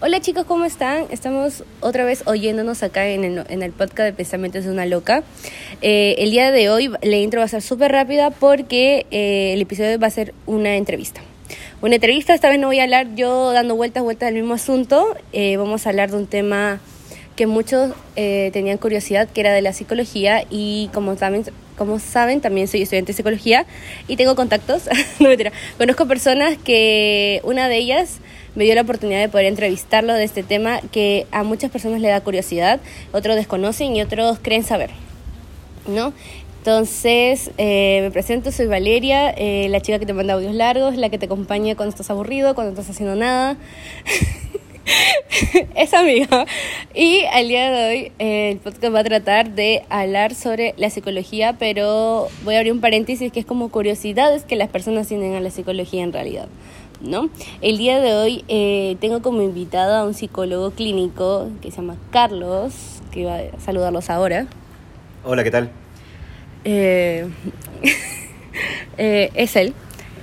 Hola chicos, ¿cómo están? Estamos otra vez oyéndonos acá en el, en el podcast de Pensamientos de una Loca. Eh, el día de hoy la intro va a ser súper rápida porque eh, el episodio va a ser una entrevista. Una entrevista, esta vez no voy a hablar yo dando vueltas, vueltas del mismo asunto. Eh, vamos a hablar de un tema que muchos tenían curiosidad, que era de la psicología y como saben, como saben, también soy estudiante de psicología y tengo contactos. no mentira. Conozco personas que una de ellas me dio la oportunidad de poder entrevistarlo de este tema que a muchas personas le da curiosidad, otros desconocen y otros creen saber, ¿no? Entonces, eh, me presento, soy Valeria, eh, la chica que te manda audios largos, la que te acompaña cuando estás aburrido, cuando no estás haciendo nada. es amiga. Y al día de hoy eh, el podcast va a tratar de hablar sobre la psicología, pero voy a abrir un paréntesis que es como curiosidades que las personas tienen a la psicología en realidad. ¿No? El día de hoy eh, tengo como invitado a un psicólogo clínico que se llama Carlos, que va a saludarlos ahora. Hola, ¿qué tal? Eh, eh, es él.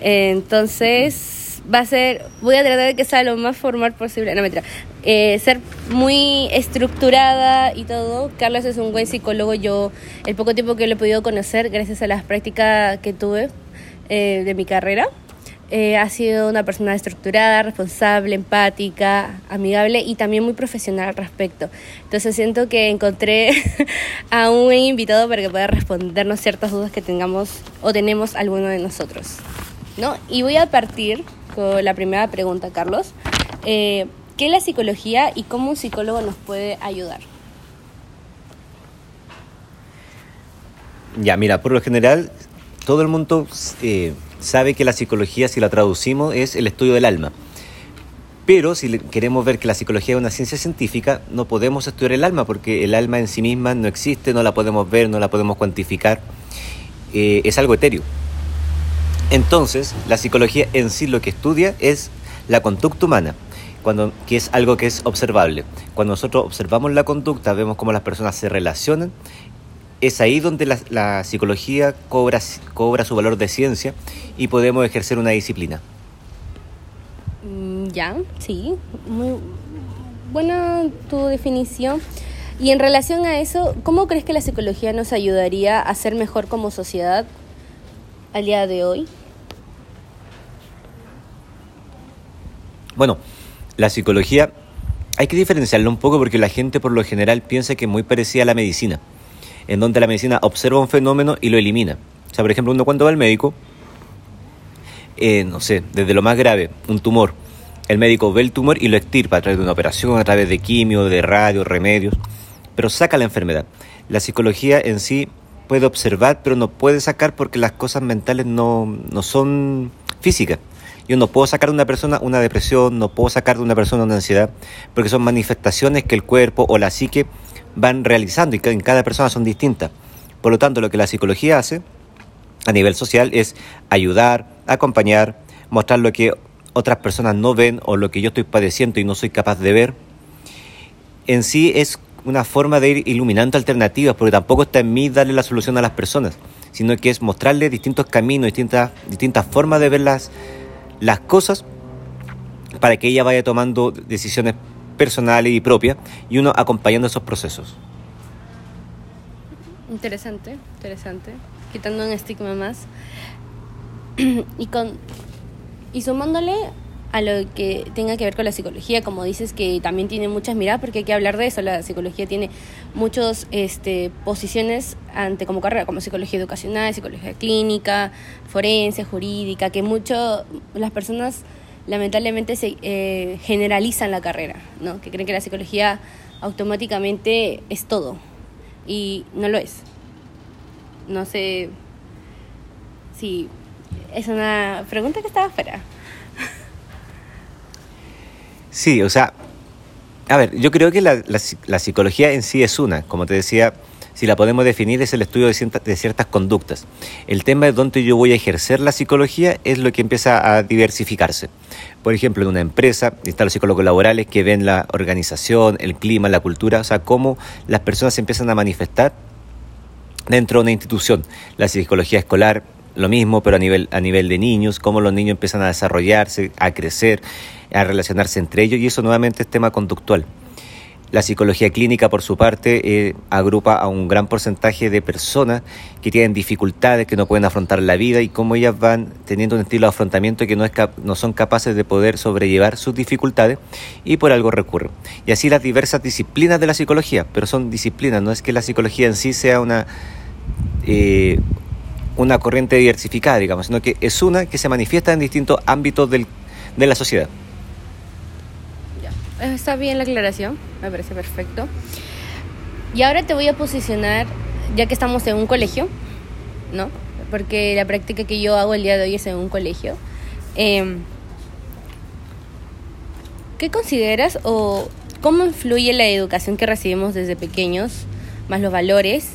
Entonces, va a ser, voy a tratar de que sea lo más formal posible, no mentira, ser muy estructurada y todo. Carlos es un buen psicólogo, yo el poco tiempo que lo he podido conocer, gracias a las prácticas que tuve de mi carrera, eh, ha sido una persona estructurada, responsable, empática, amigable y también muy profesional al respecto. Entonces siento que encontré a un buen invitado para que pueda respondernos ciertas dudas que tengamos o tenemos alguno de nosotros. ¿no? Y voy a partir con la primera pregunta, Carlos. Eh, ¿Qué es la psicología y cómo un psicólogo nos puede ayudar? Ya, mira, por lo general, todo el mundo eh, sabe que la psicología, si la traducimos, es el estudio del alma. Pero si queremos ver que la psicología es una ciencia científica, no podemos estudiar el alma porque el alma en sí misma no existe, no la podemos ver, no la podemos cuantificar, eh, es algo etéreo. Entonces, la psicología en sí lo que estudia es la conducta humana, cuando, que es algo que es observable. Cuando nosotros observamos la conducta, vemos cómo las personas se relacionan, es ahí donde la, psicología cobra, cobra su valor de ciencia y podemos ejercer una disciplina. Mm, ya, sí, muy buena tu definición. Y en relación a eso, ¿cómo crees que la psicología nos ayudaría a ser mejor como sociedad al día de hoy? Bueno, la psicología hay que diferenciarlo un poco porque la gente por lo general piensa que es muy parecida a la medicina en donde la medicina observa un fenómeno y lo elimina. O sea, por ejemplo, uno cuando va al médico, eh, no sé, desde lo más grave, un tumor, el médico ve el tumor y lo extirpa a través de una operación, a través de quimio, de radio, remedios, pero saca la enfermedad. La psicología en sí puede observar, pero no puede sacar porque las cosas mentales no, no son físicas. Yo no puedo sacar de una persona una depresión, no puedo sacar de una persona una ansiedad, porque son manifestaciones que el cuerpo o la psique van realizando y en cada persona son distintas. Por lo tanto, lo que la psicología hace a nivel social es ayudar, acompañar, mostrar lo que otras personas no ven o lo que yo estoy padeciendo y no soy capaz de ver. En sí es una forma de ir iluminando alternativas, porque tampoco está en mí darle la solución a las personas, sino que es mostrarle distintos caminos, distintas, distintas formas de ver las, las cosas para que ella vaya tomando decisiones personal y propia y uno acompañando esos procesos. Interesante, interesante. Quitando un estigma más. y con y sumándole a lo que tenga que ver con la psicología, como dices que también tiene muchas miradas, porque hay que hablar de eso, la psicología tiene muchas este, posiciones ante como carrera, como psicología educacional, psicología clínica, forense, jurídica, que mucho las personas lamentablemente se eh, generalizan la carrera, ¿no? que creen que la psicología automáticamente es todo y no lo es. No sé si es una pregunta que estaba fuera. Sí, o sea, a ver, yo creo que la, la psicología en sí es una, como te decía, si la podemos definir, es el estudio de ciertas, de ciertas conductas. El tema de dónde yo voy a ejercer la psicología es lo que empieza a diversificarse. Por ejemplo, en una empresa están los psicólogos laborales que ven la organización, el clima, la cultura, o sea, cómo las personas se empiezan a manifestar dentro de una institución. La psicología escolar lo mismo, pero a nivel, a nivel de niños, cómo los niños empiezan a desarrollarse, a crecer, a relacionarse entre ellos, y eso nuevamente es tema conductual. La psicología clínica, por su parte, eh, agrupa a un gran porcentaje de personas que tienen dificultades, que no pueden afrontar la vida y cómo ellas van teniendo un estilo de afrontamiento que no, es no son capaces de poder sobrellevar sus dificultades y por algo recurren. Y así las diversas disciplinas de la psicología, pero son disciplinas, no es que la psicología en sí sea una, eh, una corriente diversificada, digamos, sino que es una que se manifiesta en distintos ámbitos del, de la sociedad. Está bien la aclaración, me parece perfecto. Y ahora te voy a posicionar, ya que estamos en un colegio, ¿no? Porque la práctica que yo hago el día de hoy es en un colegio. Em, ¿Qué consideras o cómo influye la educación que recibimos desde pequeños, más los valores,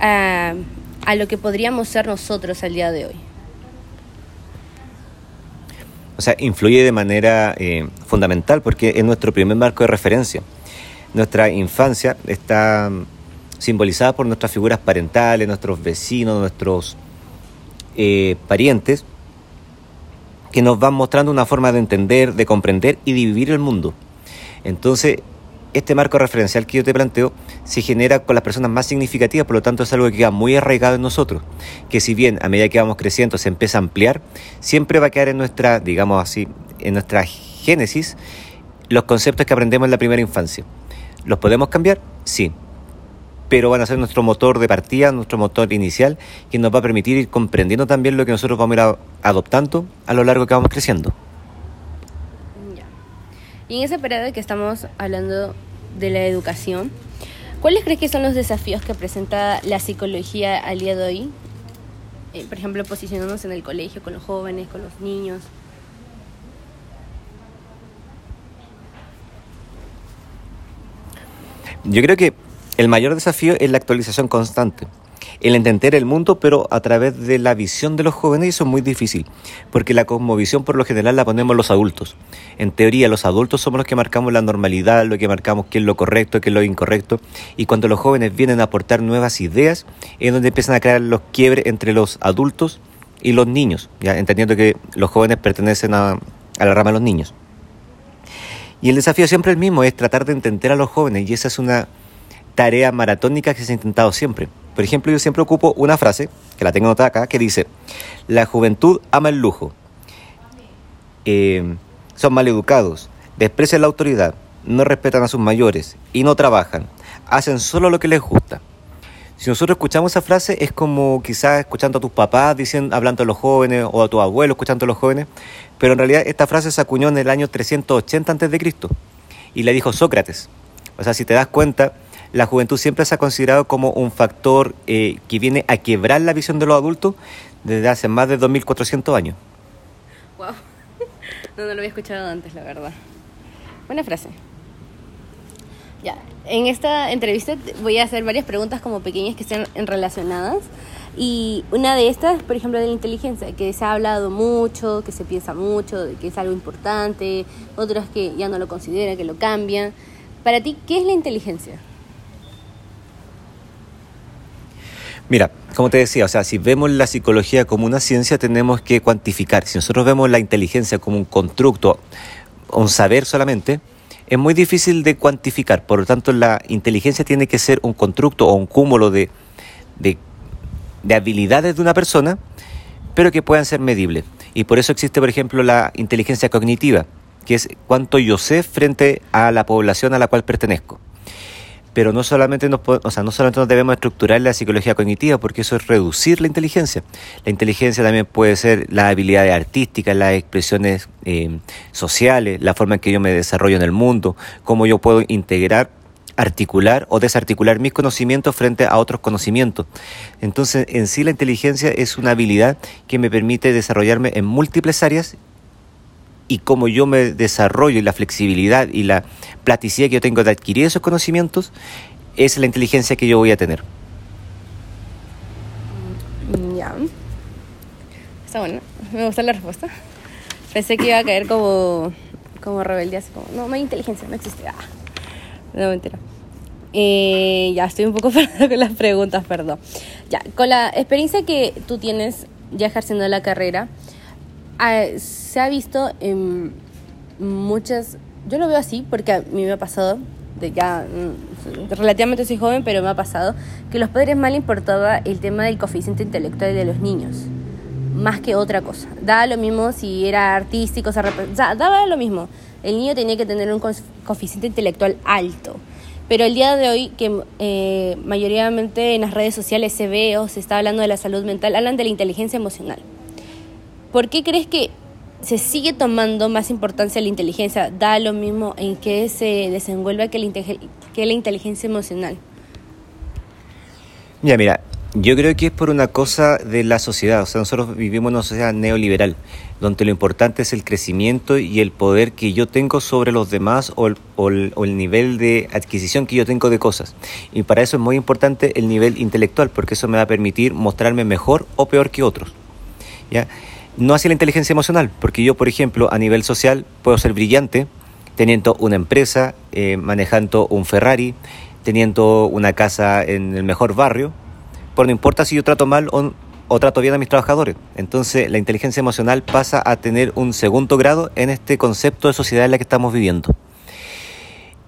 a, a lo que podríamos ser nosotros al día de hoy? O sea, influye de manera eh, fundamental porque es nuestro primer marco de referencia. Nuestra infancia está mm, simbolizada por nuestras figuras parentales, nuestros vecinos, nuestros eh, parientes, que nos van mostrando una forma de entender, de comprender y de vivir el mundo. Entonces, este marco referencial que yo te planteo se genera con las personas más significativas, por lo tanto es algo que queda muy arraigado en nosotros, que si bien a medida que vamos creciendo se empieza a ampliar, siempre va a quedar en nuestra, digamos así, en nuestra génesis los conceptos que aprendemos en la primera infancia. ¿Los podemos cambiar? Sí, pero van a ser nuestro motor de partida, nuestro motor inicial, que nos va a permitir ir comprendiendo también lo que nosotros vamos a ir adoptando a lo largo que vamos creciendo. Y en ese periodo que estamos hablando de la educación, ¿cuáles crees que son los desafíos que presenta la psicología al día de hoy? Eh, por ejemplo, posicionándonos en el colegio, con los jóvenes, con los niños. Yo creo que el mayor desafío es la actualización constante el entender el mundo, pero a través de la visión de los jóvenes, eso es muy difícil, porque la cosmovisión por lo general la ponemos los adultos. En teoría, los adultos somos los que marcamos la normalidad, lo que marcamos qué es lo correcto, qué es lo incorrecto, y cuando los jóvenes vienen a aportar nuevas ideas, es donde empiezan a crear los quiebres entre los adultos y los niños, ya entendiendo que los jóvenes pertenecen a, a la rama de los niños. Y el desafío siempre es el mismo, es tratar de entender a los jóvenes, y esa es una tarea maratónica que se ha intentado siempre. Por ejemplo, yo siempre ocupo una frase, que la tengo anotada acá, que dice, la juventud ama el lujo, eh, son mal educados, desprecian la autoridad, no respetan a sus mayores y no trabajan, hacen solo lo que les gusta. Si nosotros escuchamos esa frase es como quizás escuchando a tus papás diciendo, hablando a los jóvenes o a tus abuelos escuchando a los jóvenes, pero en realidad esta frase se acuñó en el año 380 a.C. y le dijo Sócrates. O sea, si te das cuenta, la juventud siempre se ha considerado como un factor eh, que viene a quebrar la visión de los adultos desde hace más de 2.400 años. Wow, no, no lo había escuchado antes, la verdad. Buena frase. Ya, en esta entrevista voy a hacer varias preguntas como pequeñas que estén relacionadas. Y una de estas, por ejemplo, de la inteligencia, que se ha hablado mucho, que se piensa mucho, que es algo importante, otras que ya no lo consideran, que lo cambian. Para ti, ¿qué es la inteligencia? Mira, como te decía, o sea, si vemos la psicología como una ciencia, tenemos que cuantificar. Si nosotros vemos la inteligencia como un constructo, un saber solamente, es muy difícil de cuantificar. Por lo tanto, la inteligencia tiene que ser un constructo o un cúmulo de, de, de habilidades de una persona, pero que puedan ser medibles. Y por eso existe, por ejemplo, la inteligencia cognitiva, que es cuánto yo sé frente a la población a la cual pertenezco pero no solamente nos, o sea, no solamente nos debemos estructurar la psicología cognitiva, porque eso es reducir la inteligencia. La inteligencia también puede ser las habilidades artísticas, las expresiones eh, sociales, la forma en que yo me desarrollo en el mundo, cómo yo puedo integrar articular o desarticular mis conocimientos frente a otros conocimientos. Entonces, en sí la inteligencia es una habilidad que me permite desarrollarme en múltiples áreas y cómo yo me desarrollo y la flexibilidad y la platicidad que yo tengo de adquirir esos conocimientos, es la inteligencia que yo voy a tener. Mm, ya. Está bueno. Me gusta la respuesta. Pensé que iba a caer como, como rebeldía, así como, no, no hay inteligencia, no existe. Ah. No, mentira. Eh, ya estoy un poco perdida con las preguntas, perdón. Ya, con la experiencia que tú tienes ya ejerciendo la carrera, ah, se ha visto en muchas, yo lo veo así porque a mí me ha pasado, de ya mm, relativamente soy joven, pero me ha pasado, que los padres mal importaba el tema del coeficiente intelectual de los niños, más que otra cosa. Daba lo mismo si era artístico, o sea, daba lo mismo. El niño tenía que tener un coeficiente intelectual alto. Pero el día de hoy, que eh, mayoritariamente en las redes sociales se ve o se está hablando de la salud mental, hablan de la inteligencia emocional. ¿Por qué crees que se sigue tomando más importancia la inteligencia? Da lo mismo en qué se desenvuelve que la, que la inteligencia emocional. Ya, mira, yo creo que es por una cosa de la sociedad, o sea, nosotros vivimos en una sociedad neoliberal, donde lo importante es el crecimiento y el poder que yo tengo sobre los demás o el, nivel de adquisición que yo tengo de cosas. Y para eso es muy importante el nivel intelectual, porque eso me va a permitir mostrarme mejor o peor que otros. ¿ya? No hacia la inteligencia emocional, porque yo, por ejemplo, a nivel social puedo ser brillante teniendo una empresa, eh, manejando un Ferrari, teniendo una casa en el mejor barrio, pues no importa si yo trato mal o, trato bien a mis trabajadores. Entonces la inteligencia emocional pasa a tener un segundo grado en este concepto de sociedad en la que estamos viviendo.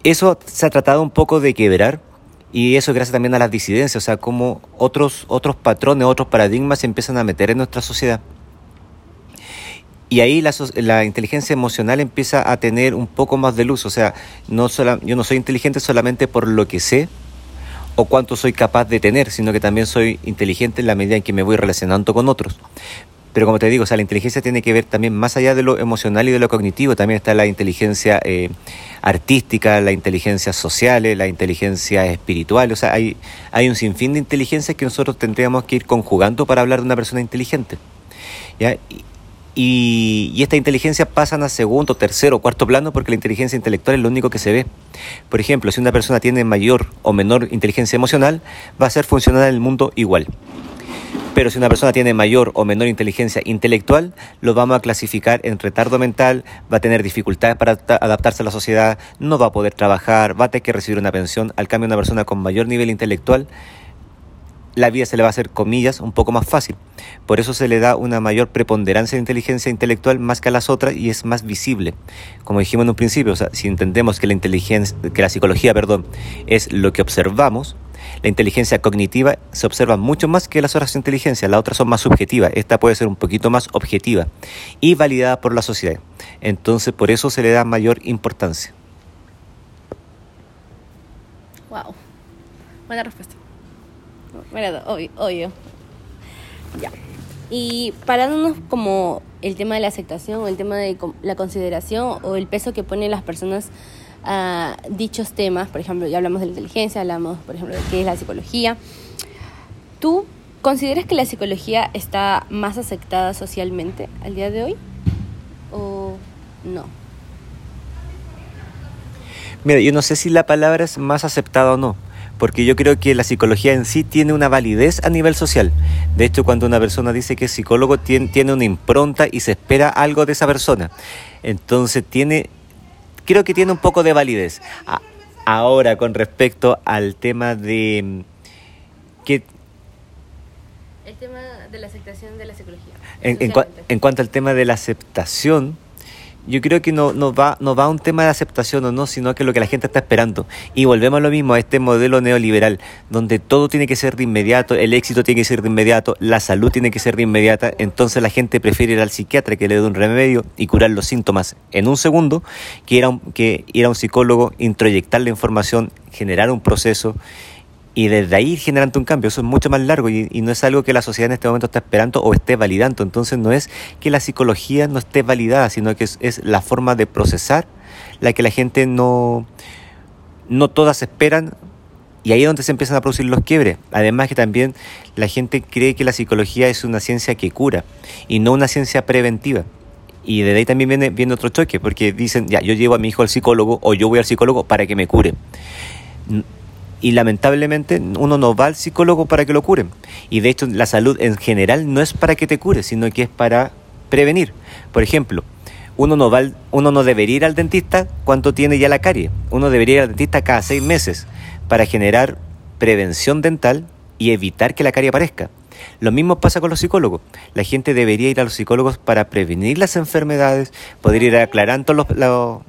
Eso se ha tratado un poco de quebrar y eso gracias también a las disidencias, o sea, como otros, otros patrones, otros paradigmas se empiezan a meter en nuestra sociedad. Y ahí la, la, inteligencia emocional empieza a tener un poco más de luz. O sea, no yo no soy inteligente solamente por lo que sé, o cuánto soy capaz de tener, sino que también soy inteligente en la medida en que me voy relacionando con otros. Pero como te digo, o sea, la inteligencia tiene que ver también más allá de lo emocional y de lo cognitivo, también está la inteligencia eh, artística, la inteligencia social, la inteligencia espiritual, o sea, hay, hay un sinfín de inteligencias que nosotros tendríamos que ir conjugando para hablar de una persona inteligente. ¿ya? Y, esta inteligencia pasan a segundo, tercero, cuarto plano porque la inteligencia intelectual es lo único que se ve. Por ejemplo, si una persona tiene mayor o menor inteligencia emocional, va a ser funcional en el mundo igual. Pero si una persona tiene mayor o menor inteligencia intelectual, lo vamos a clasificar en retardo mental, va a tener dificultades para adaptarse a la sociedad, no va a poder trabajar, va a tener que recibir una pensión. Al cambio, una persona con mayor nivel intelectual la vida se le va a hacer, comillas, un poco más fácil. Por eso se le da una mayor preponderancia de inteligencia intelectual más que a las otras y es más visible. Como dijimos en un principio, si entendemos que la inteligencia, que la psicología, perdón, es lo que observamos, la inteligencia cognitiva se observa mucho más que las otras inteligencias, las otras son más subjetivas, esta puede ser un poquito más objetiva y validada por la sociedad. Entonces, por eso se le da mayor importancia. Wow. Buena respuesta. Bueno, obvio, obvio. Ya. Y parándonos como el tema de la aceptación o el tema de la consideración o el peso que ponen las personas a dichos temas, por ejemplo, ya hablamos de la inteligencia, hablamos, por ejemplo, de qué es la psicología. ¿Tú consideras que la psicología está más aceptada socialmente al día de hoy o no? Mira, yo no sé si la palabra es más aceptada o no porque yo creo que la psicología en sí tiene una validez a nivel social. De hecho, cuando una persona dice que es psicólogo, tiene, tiene una impronta y se espera algo de esa persona. Entonces, tiene, creo que tiene un poco de validez. Ahora, con respecto al tema de... Mm, que, el tema de la aceptación de la psicología. En, en cuanto al tema de la aceptación, yo creo que no, no, va, no va un tema de aceptación o no, sino que lo que la gente está esperando. Y volvemos a lo mismo, a este modelo neoliberal, donde todo tiene que ser de inmediato, el éxito tiene que ser de inmediato, la salud tiene que ser de inmediata, entonces la gente prefiere ir al psiquiatra que le dé un remedio y curar los síntomas en un segundo, que ir un, que ir a un psicólogo, introyectar la información, generar un proceso y desde ahí generando un cambio. Eso es mucho más largo y, no es algo que la sociedad en este momento está esperando o esté validando. Entonces no es que la psicología no esté validada, sino que es, la forma de procesar la que la gente no, no todas esperan y ahí es donde se empiezan a producir los quiebres. Además que también la gente cree que la psicología es una ciencia que cura y no una ciencia preventiva. Y de ahí también viene, viene otro choque, porque dicen, ya, yo llevo a mi hijo al psicólogo o yo voy al psicólogo para que me cure y lamentablemente uno no va al psicólogo para que lo curen. Y de hecho la salud en general no es para que te cure, sino que es para prevenir. Por ejemplo, uno no, va uno no debería ir al dentista cuando tiene ya la carie. Uno debería ir al dentista cada seis meses para generar prevención dental y evitar que la carie aparezca. Lo mismo pasa con los psicólogos. La gente debería ir a los psicólogos para prevenir las enfermedades, poder ir aclarando, los,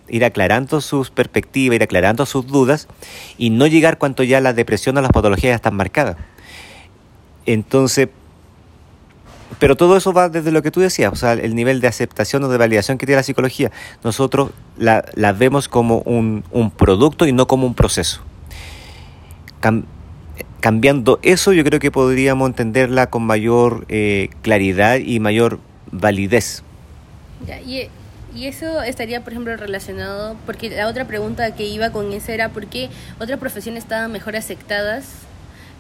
ir aclarando sus perspectivas, ir aclarando sus dudas y no llegar cuando ya la depresión o las patologías están marcadas. Entonces, pero todo eso va desde lo que tú decías, o sea, el nivel de aceptación o de validación que tiene la psicología. Nosotros la, vemos como un, producto y no como un proceso. Cambiando eso, yo creo que podríamos entenderla con mayor eh, claridad y mayor validez. y, y, eso estaría, por ejemplo, relacionado, porque la otra pregunta que iba con eso era por qué otras profesiones estaban mejor aceptadas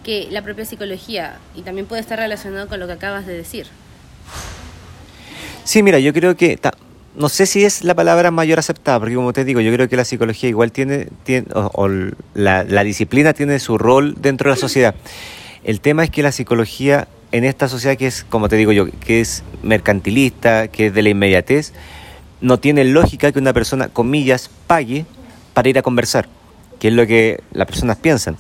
que la propia psicología y también puede estar relacionado con lo que acabas de decir. Sí, mira, yo creo que no sé si es la palabra mayor aceptada, porque como te digo, yo creo que la psicología igual tiene, tiene o, la, disciplina tiene su rol dentro de la sociedad. El tema es que la psicología en esta sociedad que es, como te digo yo, que es mercantilista, que es de la inmediatez, no tiene lógica que una persona, comillas, pague para ir a conversar, que es lo que las personas piensan.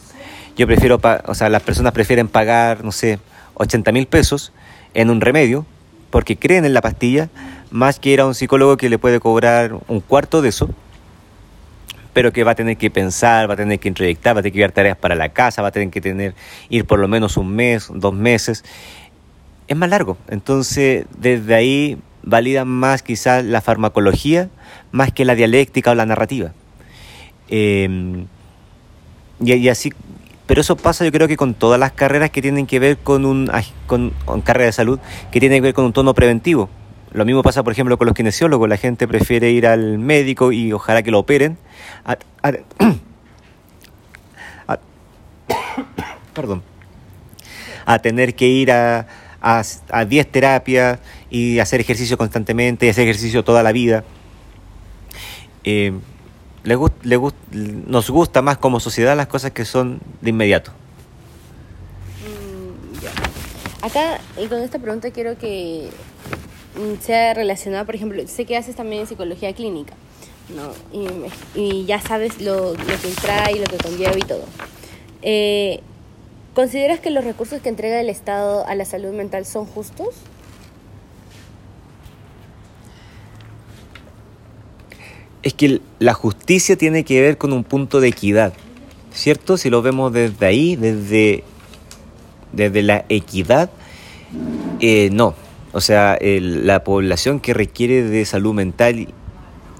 Yo prefiero, o sea, las personas prefieren pagar, no sé, 80 mil pesos en un remedio porque creen en la pastilla, más que ir a un psicólogo que le puede cobrar un cuarto de eso, pero que va a tener que pensar, va a tener que introyectar, va a tener que llevar tareas para la casa, va a tener que tener, ir por lo menos un mes, dos meses. Es más largo. Entonces, desde ahí validan más quizás la farmacología, más que la dialéctica o la narrativa. Y, y, así pero eso pasa yo creo que con todas las carreras que tienen que ver con un con, carrera de salud, que tienen que ver con un tono preventivo. Lo mismo pasa, por ejemplo, con los kinesiólogos. La gente prefiere ir al médico y ojalá que lo operen. perdón. A tener que ir a, a 10 terapias y hacer ejercicio constantemente y hacer ejercicio toda la vida. Eh, le, nos gusta más como sociedad las cosas que son de inmediato. Mm, Acá, y con esta pregunta quiero que sea relacionada, por ejemplo, sé que haces también psicología clínica, ¿no? Y, ya sabes lo, lo, que trae, lo que conlleva y todo. Eh, ¿Consideras que los recursos que entrega el Estado a la salud mental son justos? es que la justicia tiene que ver con un punto de equidad, ¿cierto? Si lo vemos desde ahí, desde, desde la equidad, eh, no. O sea, la población que requiere de salud mental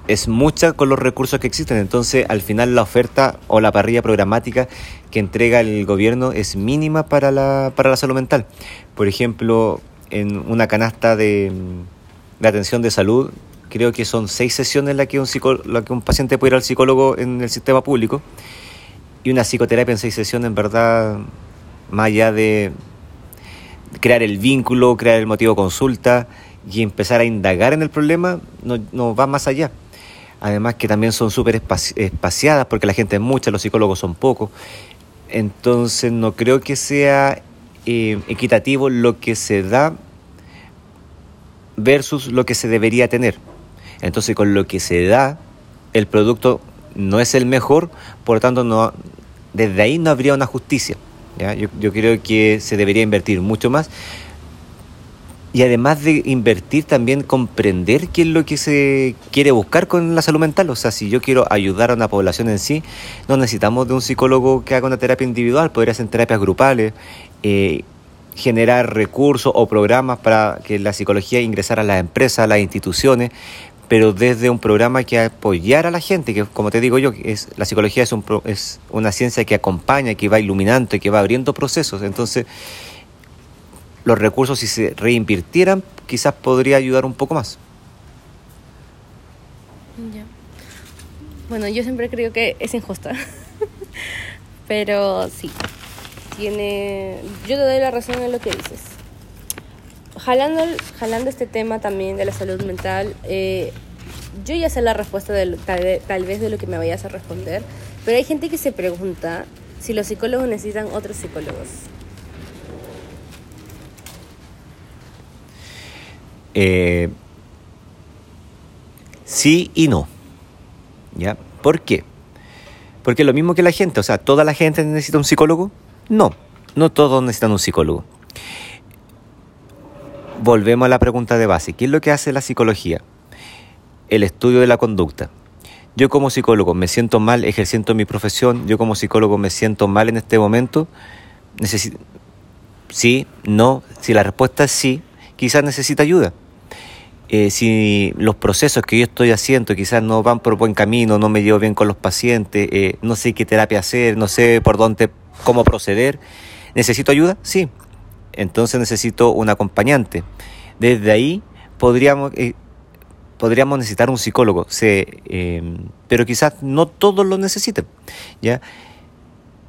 es mucha con los recursos que existen. Entonces, al final, la oferta o la parrilla programática que entrega el gobierno es mínima para la, para la salud mental. Por ejemplo, en una canasta de, de atención de salud creo que son seis sesiones las que un, la que un paciente puede ir al psicólogo en el sistema público y una psicoterapia en seis sesiones, en verdad, más allá de crear el vínculo, crear el motivo de consulta y empezar a indagar en el problema, no, no va más allá. Además que también son súper espaciadas porque la gente es mucha, los psicólogos son pocos. Entonces no creo que sea eh, equitativo lo que se da versus lo que se debería tener. Entonces, con lo que se da, el producto no es el mejor, por lo tanto, no, desde ahí no habría una justicia. Yo, yo creo que se debería invertir mucho más. Y además de invertir, también comprender qué es lo que se quiere buscar con la salud mental. O sea, si yo quiero ayudar a una población en sí, no necesitamos de un psicólogo que haga una terapia individual, podría ser terapias grupales, eh, generar recursos o programas para que la psicología ingresara a las empresas, a las instituciones, pero desde un programa que apoyara a la gente, que como te digo yo, es, la psicología es, un, es una ciencia que acompaña, que va iluminando y que va abriendo procesos. Entonces, los recursos, si se reinvirtieran, quizás podría ayudar un poco más. Bueno, yo siempre creo que es injusta, pero sí, tiene... Yo te doy la razón en lo que dices jalando, jalando este tema también de la salud mental, eh, yo ya sé la respuesta de, tal, vez de lo que me vayas a responder, pero hay gente que se pregunta si los psicólogos necesitan otros psicólogos. Eh, sí y no. ¿Ya? ¿Por qué? Porque lo mismo que la gente, o sea, ¿toda la gente necesita un psicólogo? No, no todos necesitan un psicólogo volvemos a la pregunta de base. ¿Qué es lo que hace la psicología? El estudio de la conducta. Yo como psicólogo me siento mal ejerciendo mi profesión, yo como psicólogo me siento mal en este momento. Necesito... Sí, no, si la respuesta es sí, quizás necesita ayuda. Eh, si los procesos que yo estoy haciendo quizás no van por buen camino, no me llevo bien con los pacientes, eh, no sé qué terapia hacer, no sé por dónde, cómo proceder, ¿necesito ayuda? Sí. Entonces necesito un acompañante. Desde ahí podríamos, eh, podríamos necesitar un psicólogo, se, pero quizás no todos lo necesiten. ¿ya?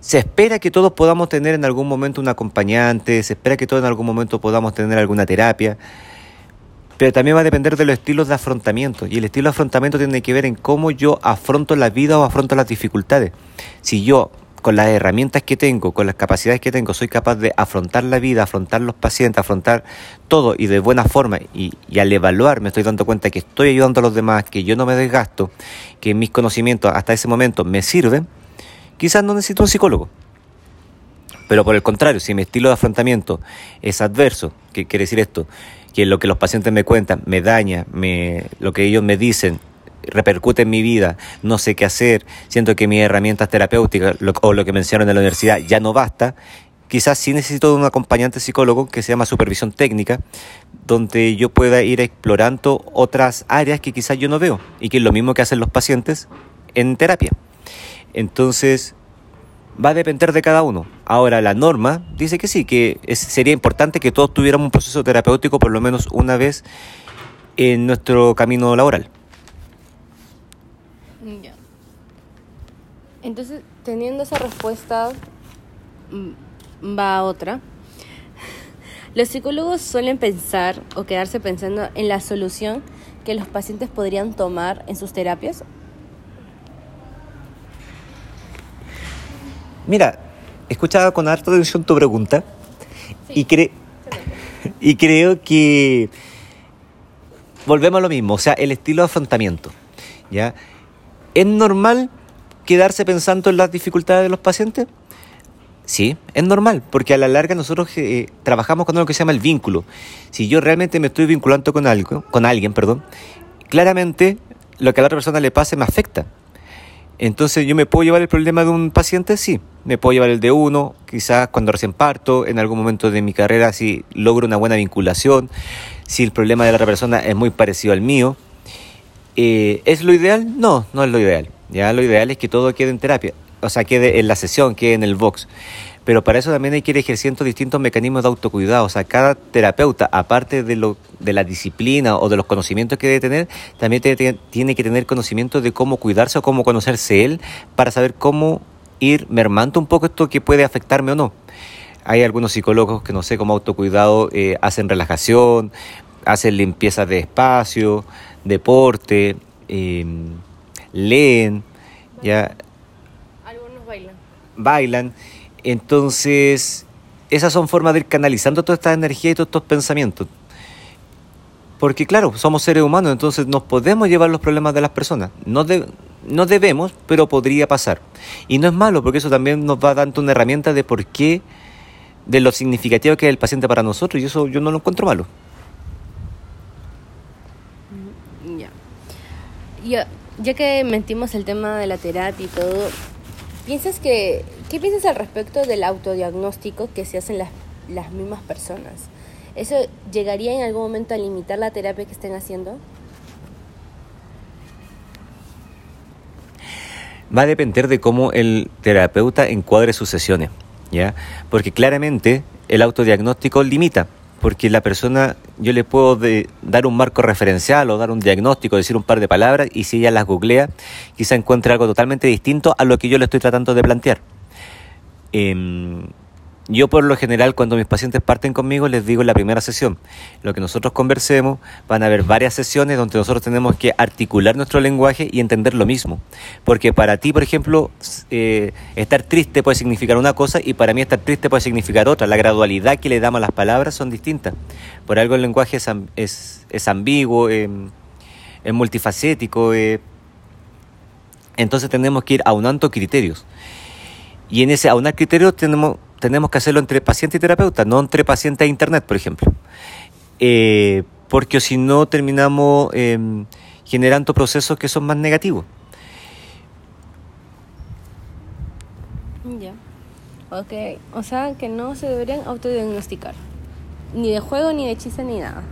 Se espera que todos podamos tener en algún momento un acompañante, se espera que todos en algún momento podamos tener alguna terapia, pero también va a depender de los estilos de afrontamiento. Y el estilo de afrontamiento tiene que ver en cómo yo afronto la vida o afronto las dificultades. Si yo, con las herramientas que tengo, con las capacidades que tengo, soy capaz de afrontar la vida, afrontar los pacientes, afrontar todo y de buena forma, y, al evaluar me estoy dando cuenta que estoy ayudando a los demás, que yo no me desgasto, que mis conocimientos hasta ese momento me sirven, quizás no necesito un psicólogo. Pero por el contrario, si mi estilo de afrontamiento es adverso, ¿qué quiere decir esto? Que lo que los pacientes me cuentan me daña, me, lo que ellos me dicen repercute en mi vida, no sé qué hacer, siento que mis herramientas terapéuticas o lo que mencionaron en la universidad ya no basta, quizás sí necesito de un acompañante psicólogo que se llama supervisión técnica, donde yo pueda ir explorando otras áreas que quizás yo no veo y que es lo mismo que hacen los pacientes en terapia. Entonces, va a depender de cada uno. Ahora, la norma dice que sí, que sería importante que todos tuviéramos un proceso terapéutico por lo menos una vez en nuestro camino laboral. Entonces, teniendo esa respuesta, mm, va a otra. Los psicólogos suelen pensar o quedarse pensando en la solución que los pacientes podrían tomar en sus terapias Mira, he escuchado con harta atención tu pregunta y, y creo que volvemos a lo mismo, o sea, el estilo de afrontamiento. ¿ya? ¿Es normal quedarse pensando en las dificultades de los pacientes? Sí, es normal, porque a la larga nosotros eh, trabajamos con algo que se llama el vínculo. Si yo realmente me estoy vinculando con algo, con alguien, perdón, claramente lo que a la otra persona le pase me afecta. Entonces, ¿yo me puedo llevar el problema de un paciente? Sí, me puedo llevar el de uno, quizás cuando recién parto, en algún momento de mi carrera, si logro una buena vinculación, si el problema de la otra persona es muy parecido al mío. Eh, ¿Es lo ideal? No, no es lo ideal. Ya lo ideal es que todo quede en terapia, o sea, quede en la sesión, quede en el box. Pero para eso también hay que ir ejerciendo distintos mecanismos de autocuidado. O sea, cada terapeuta, aparte de, lo, de la disciplina o de los conocimientos que debe tener, también tiene que tener conocimiento de cómo cuidarse o cómo conocerse él para saber cómo ir mermando un poco esto que puede afectarme o no. Hay algunos psicólogos que no sé, como autocuidado, eh, hacen relajación, hacen limpieza de espacio, deporte, em, leen, ya. Algunos bailan. Bailan. Entonces, esas son formas de ir canalizando toda esta energía y todos estos pensamientos. Porque claro, somos seres humanos, entonces nos podemos llevar los problemas de las personas. No, no debemos, pero podría pasar. Y no es malo, porque eso también nos va dando una herramienta de por qué, de lo significativo que es el paciente para nosotros, y eso yo no lo encuentro malo. Ya. Ya, ya que mentimos el tema de la terapia y todo, ¿piensas que ¿Qué piensas al respecto del autodiagnóstico que se hacen las, las mismas personas? ¿Eso llegaría en algún momento a limitar la terapia que estén haciendo? Va a depender de cómo el terapeuta encuadre sus sesiones, ¿ya? Porque claramente el autodiagnóstico limita, porque la persona, yo le puedo dar un marco referencial o dar un diagnóstico, decir un par de palabras, y si ella las googlea, quizá encuentre algo totalmente distinto a lo que yo le estoy tratando de plantear. Eh, yo por lo general cuando mis pacientes parten conmigo les digo la primera sesión, lo que nosotros conversemos, van a haber varias sesiones donde nosotros tenemos que articular nuestro lenguaje y entender lo mismo. Porque para ti, por ejemplo, eh, estar triste puede significar una cosa y para mí estar triste puede significar otra. La gradualidad que le damos a las palabras son distintas. Por algo el lenguaje es, es, es ambiguo, eh, es multifacético. Eh. entonces tenemos que ir aunando criterios. Y en ese aunar criterios tenemos, tenemos que hacerlo entre paciente y terapeuta, no entre paciente e internet, por ejemplo. eh, porque si no terminamos em, generando procesos que son más negativos. Ya. Ok, o sea que no se deberían autodiagnosticar. Ni de juego, ni de chiste, ni nada.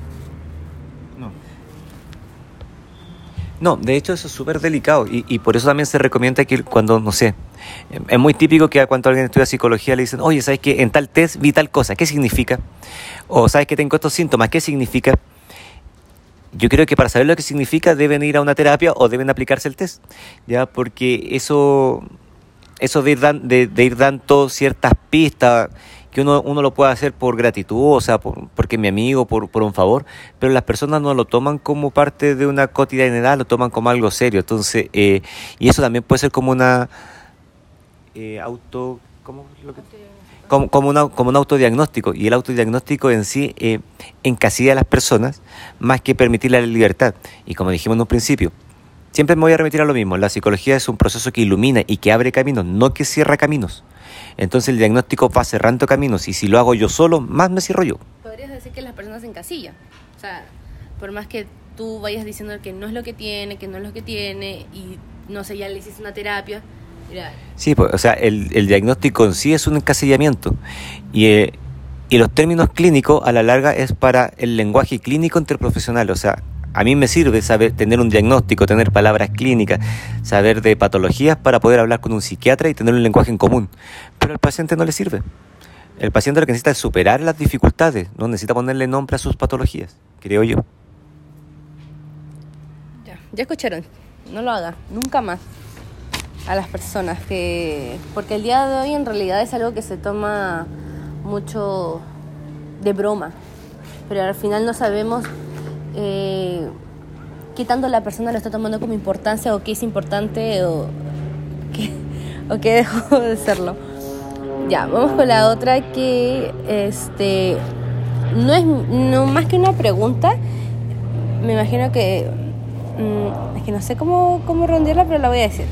No, de hecho eso es súper delicado y, por eso también se recomienda que cuando, no sé, es muy típico que cuando alguien estudia psicología le dicen, oye, ¿sabes que en tal test vi tal cosa? ¿Qué significa? O ¿sabes que tengo estos síntomas? ¿Qué significa? Yo creo que para saber lo que significa deben ir a una terapia o deben aplicarse el test, ¿ya? Porque eso, eso de ir, dan, de ir dando ciertas pistas que uno, uno lo puede hacer por gratitud, o sea, por, porque mi amigo, por, por un favor, pero las personas no lo toman como parte de una cotidianidad, lo toman como algo serio. Entonces, eh, y eso también puede ser como una eh, auto... ¿cómo lo que? Como, como, una, como un autodiagnóstico, y el autodiagnóstico en sí eh, encasilla a las personas más que permitirle la libertad. Y como dijimos en un principio, siempre me voy a remitir a lo mismo, la psicología es un proceso que ilumina y que abre caminos, no que cierra caminos. Entonces el diagnóstico va cerrando caminos y si lo hago yo solo, más me cierro yo. Podrías decir que las personas se encasillan. O sea, por más que tú vayas diciendo que no es lo que tiene, que no es lo que tiene y no sé, ya le hiciste una terapia. Mira. Sí, pues, o sea, el, el diagnóstico en sí es un encasillamiento y, eh, y los términos clínicos a la larga es para el lenguaje clínico interprofesional, o sea, a mí me sirve saber tener un diagnóstico, tener palabras clínicas, saber de patologías para poder hablar con un psiquiatra y tener un lenguaje en común. Pero al paciente no le sirve. El paciente lo que necesita es superar las dificultades, no necesita ponerle nombre a sus patologías, creo yo. Ya, ya escucharon, no lo haga, nunca más a las personas que porque el día de hoy en realidad es algo que se toma mucho de broma, pero al final no sabemos eh, qué tanto la persona lo está tomando como importancia o qué es importante o qué, o qué dejó de serlo. Ya, vamos con la otra que este no es no más que una pregunta. Me imagino que mmm, es que no sé cómo cómo rondearla, pero la voy a decir.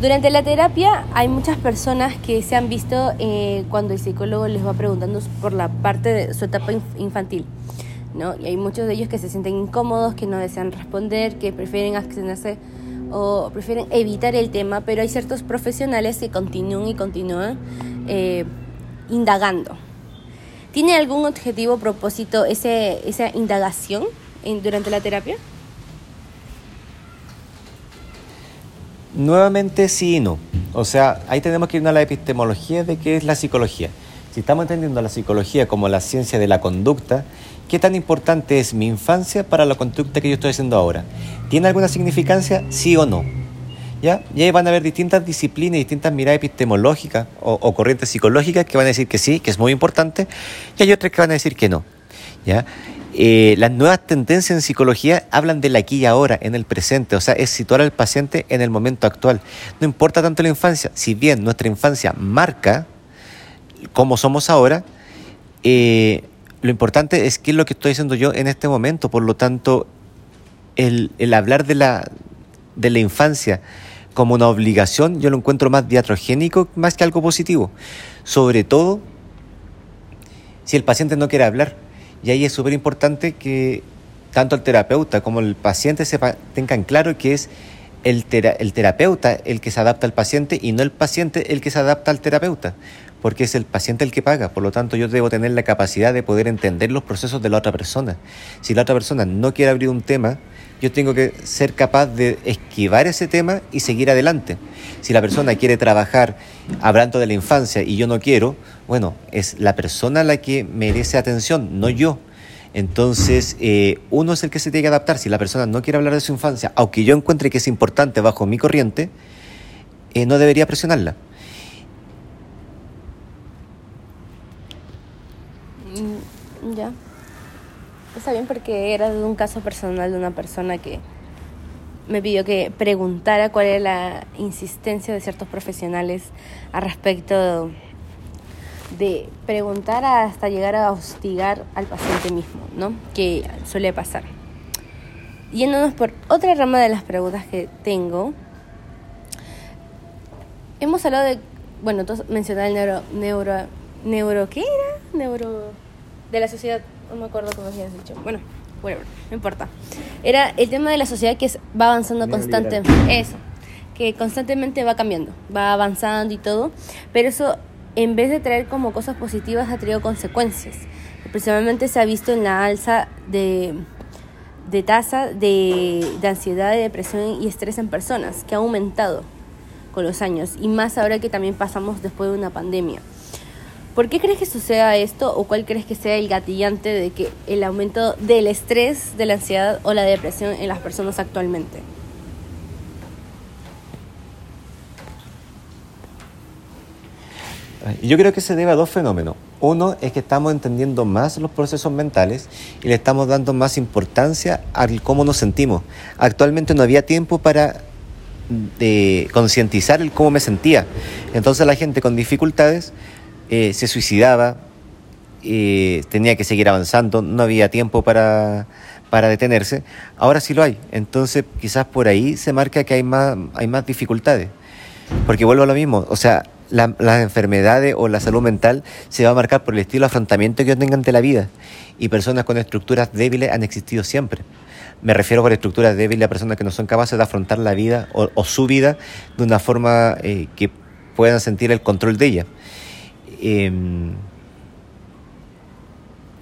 Durante la terapia hay muchas personas que se han visto eh, cuando el psicólogo les va preguntando por la parte de su etapa infantil. ¿No? Y hay muchos de ellos que se sienten incómodos, que no desean responder, que prefieren abstenerse o prefieren evitar el tema, pero hay ciertos profesionales que continúan y continúan eh, indagando. ¿Tiene algún objetivo propósito ese, esa indagación durante la terapia? Nuevamente sí y no. O sea, ahí tenemos que irnos a la epistemología de qué es la psicología. Si estamos entendiendo la psicología como la ciencia de la conducta, ¿qué tan importante es mi infancia para la conducta que yo estoy haciendo ahora? ¿Tiene alguna significancia? Sí o no. ¿Ya? Y ahí van a haber distintas disciplinas, distintas miradas epistemológicas o, corrientes psicológicas que van a decir que sí, que es muy importante, y hay otras que van a decir que no. ¿Ya? Eh, las nuevas tendencias en psicología hablan del aquí y ahora, en el presente, o sea, es situar al paciente en el momento actual. No importa tanto la infancia, si bien nuestra infancia marca cómo somos ahora, eh, lo importante es qué es lo que estoy haciendo yo en este momento. Por lo tanto, el, hablar de la, infancia como una obligación, yo lo encuentro más diatrogénico más que algo positivo. Sobre todo si el paciente no quiere hablar. Y ahí es súper importante que tanto el terapeuta como el paciente sepa, tengan claro que es el, el terapeuta el que se adapta al paciente y no el paciente el que se adapta al terapeuta, porque es el paciente el que paga. Por lo tanto, yo debo tener la capacidad de poder entender los procesos de la otra persona. Si la otra persona no quiere abrir un tema, yo tengo que ser capaz de esquivar ese tema y seguir adelante. Si la persona quiere trabajar hablando de la infancia y yo no quiero, bueno, es la persona la que merece atención, no yo. Entonces, eh, uno es el que se tiene que adaptar. Si la persona no quiere hablar de su infancia, aunque yo encuentre que es importante bajo mi corriente, eh, no debería presionarla. Ya. Está bien porque era de un caso personal de una persona que me pidió que preguntara cuál era la insistencia de ciertos profesionales a respecto de preguntar hasta llegar a hostigar al paciente mismo, ¿no? Que suele pasar. Yéndonos por otra rama de las preguntas que tengo, hemos hablado de, bueno, tú mencionaste el neuro, neuro, neuro, ¿qué era? Neuro, de la sociedad No me acuerdo cómo habías dicho. Bueno, bueno, no importa. Era el tema de la sociedad que va avanzando constantemente. Eso, que constantemente va cambiando, va avanzando y todo. Pero eso, en vez de traer como cosas positivas, ha traído consecuencias. Principalmente se ha visto en la alza de, de tasa de, de ansiedad, de depresión y estrés en personas, que ha aumentado con los años. Y más ahora que también pasamos después de una pandemia. ¿Por qué crees que suceda esto o cuál crees que sea el gatillante de que el aumento del estrés, de la ansiedad o la depresión en las personas actualmente? Yo creo que se debe a dos fenómenos. Uno es que estamos entendiendo más los procesos mentales y le estamos dando más importancia al cómo nos sentimos. Actualmente no había tiempo para de concientizar el cómo me sentía. Entonces la gente con dificultades eh, se suicidaba, eh, tenía que seguir avanzando, no había tiempo para, para detenerse. Ahora sí lo hay. Entonces quizás por ahí se marca que hay más, hay más dificultades. Porque vuelvo a lo mismo, o sea, la, las enfermedades o la salud mental se va a marcar por el estilo de afrontamiento que yo tenga ante la vida. Y personas con estructuras débiles han existido siempre. Me refiero con estructuras débiles a personas que no son capaces de afrontar la vida o, o su vida de una forma eh, que puedan sentir el control de ella. En,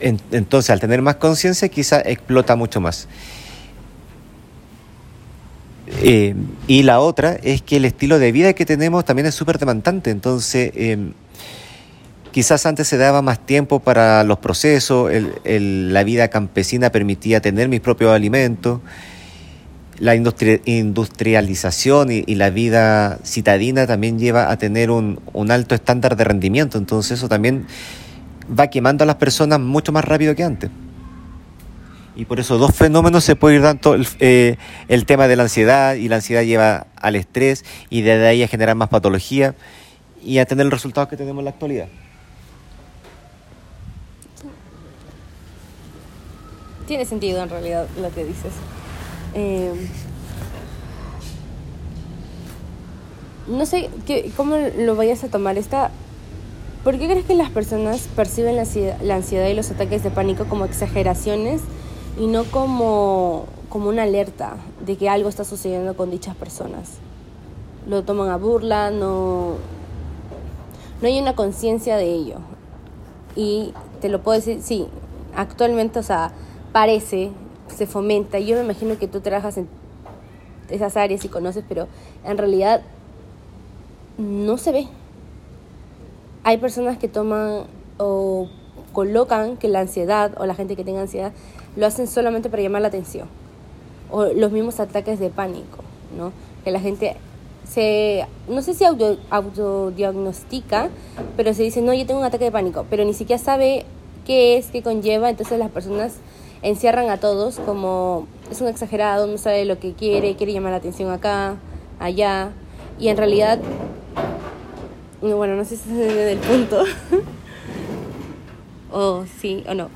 entonces, al tener más conciencia, quizá explota mucho más. Eh, y la otra es que el estilo de vida que tenemos también es súper demandante. Entonces, eh, quizás antes se daba más tiempo para los procesos, la vida campesina permitía tener mis propios alimentos, la industri industrialización y, la vida citadina también lleva a tener un, un alto estándar de rendimiento. Entonces, eso también va quemando a las personas mucho más rápido que antes. Y por eso dos fenómenos se puede ir dando el, eh, el, tema de la ansiedad y la ansiedad lleva al estrés y desde ahí a generar más patología y a tener los resultados que tenemos en la actualidad. Tiene sentido en realidad lo que dices. Eh, no sé qué, cómo lo vayas a tomar esta ¿Por qué crees que las personas perciben la ansiedad, la ansiedad, y los ataques de pánico como exageraciones y no como, como una alerta de que algo está sucediendo con dichas personas? Lo toman a burla, no, no hay una conciencia de ello. Y te lo puedo decir, sí, actualmente, o sea, parece, se fomenta. Yo me imagino que tú trabajas en esas áreas y conoces, pero en realidad no se ve hay personas que toman o colocan que la ansiedad o la gente que tenga ansiedad lo hacen solamente para llamar la atención. O los mismos ataques de pánico, ¿no? Que la gente se, no sé si auto, autodiagnostica, pero se dice, no, yo tengo un ataque de pánico, pero ni siquiera sabe qué es, qué conlleva, entonces las personas encierran a todos como es un exagerado, no sabe lo que quiere, quiere llamar la atención acá, allá, y en realidad bueno, no sé si se del punto. o sí o no.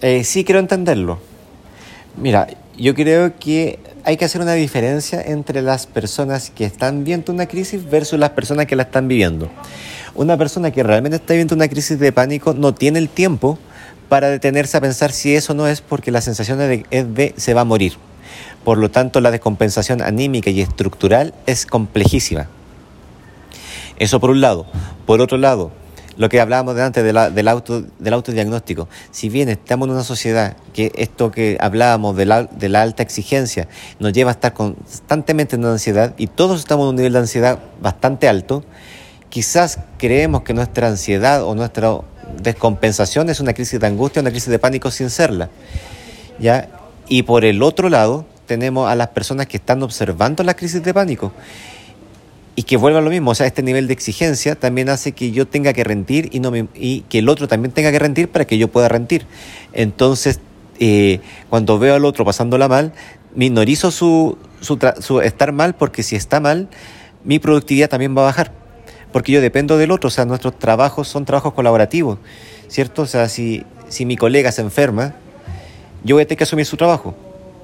Eh, sí, quiero entenderlo. Mira, yo creo que hay que hacer una diferencia entre las personas que están viendo una crisis versus las personas que la están viviendo. Una persona que realmente está viviendo una crisis de pánico no tiene el tiempo para detenerse a pensar si eso no es porque la sensación de, de se va a morir. Por lo tanto, la descompensación anímica y estructural es complejísima. Eso por un lado. Por otro lado, lo que hablábamos antes de la, del, auto, del autodiagnóstico. Si bien estamos en una sociedad que esto que hablábamos de la, de la alta exigencia nos lleva a estar constantemente en una ansiedad y todos estamos en un nivel de ansiedad bastante alto, quizás creemos que nuestra ansiedad o nuestra descompensación es una crisis de angustia, una crisis de pánico sin serla. ¿ya? Y por el otro lado, tenemos a las personas que están observando la crisis de pánico y que vuelva lo mismo, o sea, este nivel de exigencia también hace que yo tenga que rendir y, no me, y que el otro también tenga que rendir para que yo pueda rendir. Entonces, eh, cuando veo al otro pasándola mal, minorizo su, su, su estar mal porque si está mal, mi productividad también va a bajar. Porque yo dependo del otro, o sea, nuestros trabajos son trabajos colaborativos, ¿cierto? O sea, si, si mi colega se enferma, yo voy a tener que asumir su trabajo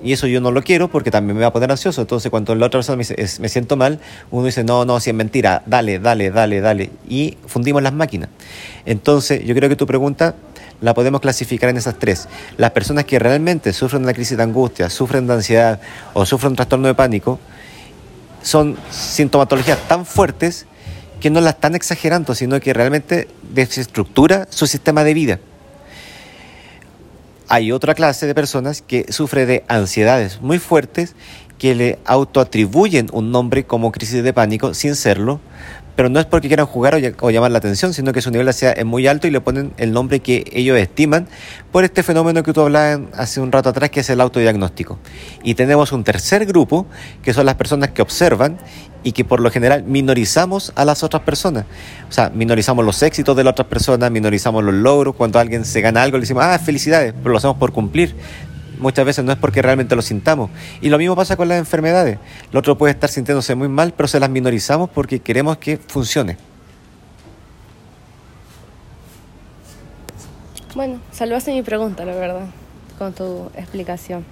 y eso yo no lo quiero porque también me va a poner ansioso. Entonces, cuando la otra persona me, dice, me siento mal, uno dice, no, no, si es mentira, dale, dale, dale, dale. Y fundimos las máquinas. Entonces, yo creo que tu pregunta la podemos clasificar en esas tres. Las personas que realmente sufren una crisis de angustia, sufren de ansiedad o sufren un trastorno de pánico, son sintomatologías tan fuertes que no la están exagerando, sino que realmente desestructura su sistema de vida. Hay otra clase de personas que sufre de ansiedades muy fuertes que le autoatribuyen un nombre como crisis de pánico sin serlo, pero no es porque quieran jugar o, llamar la atención, sino que su nivel es muy alto y le ponen el nombre que ellos estiman por este fenómeno que tú hablabas hace un rato atrás, que es el autodiagnóstico. Y tenemos un tercer grupo, que son las personas que observan y que por lo general minorizamos a las otras personas. O sea, minorizamos los éxitos de las otras personas, minorizamos los logros. Cuando alguien se gana algo, le decimos, ah, felicidades, pero lo hacemos por cumplir muchas veces no es porque realmente lo sintamos. Y lo mismo pasa con las enfermedades. El otro puede estar sintiéndose muy mal, pero se las minorizamos porque queremos que funcione. Bueno, salvaste mi pregunta, la verdad, con tu explicación.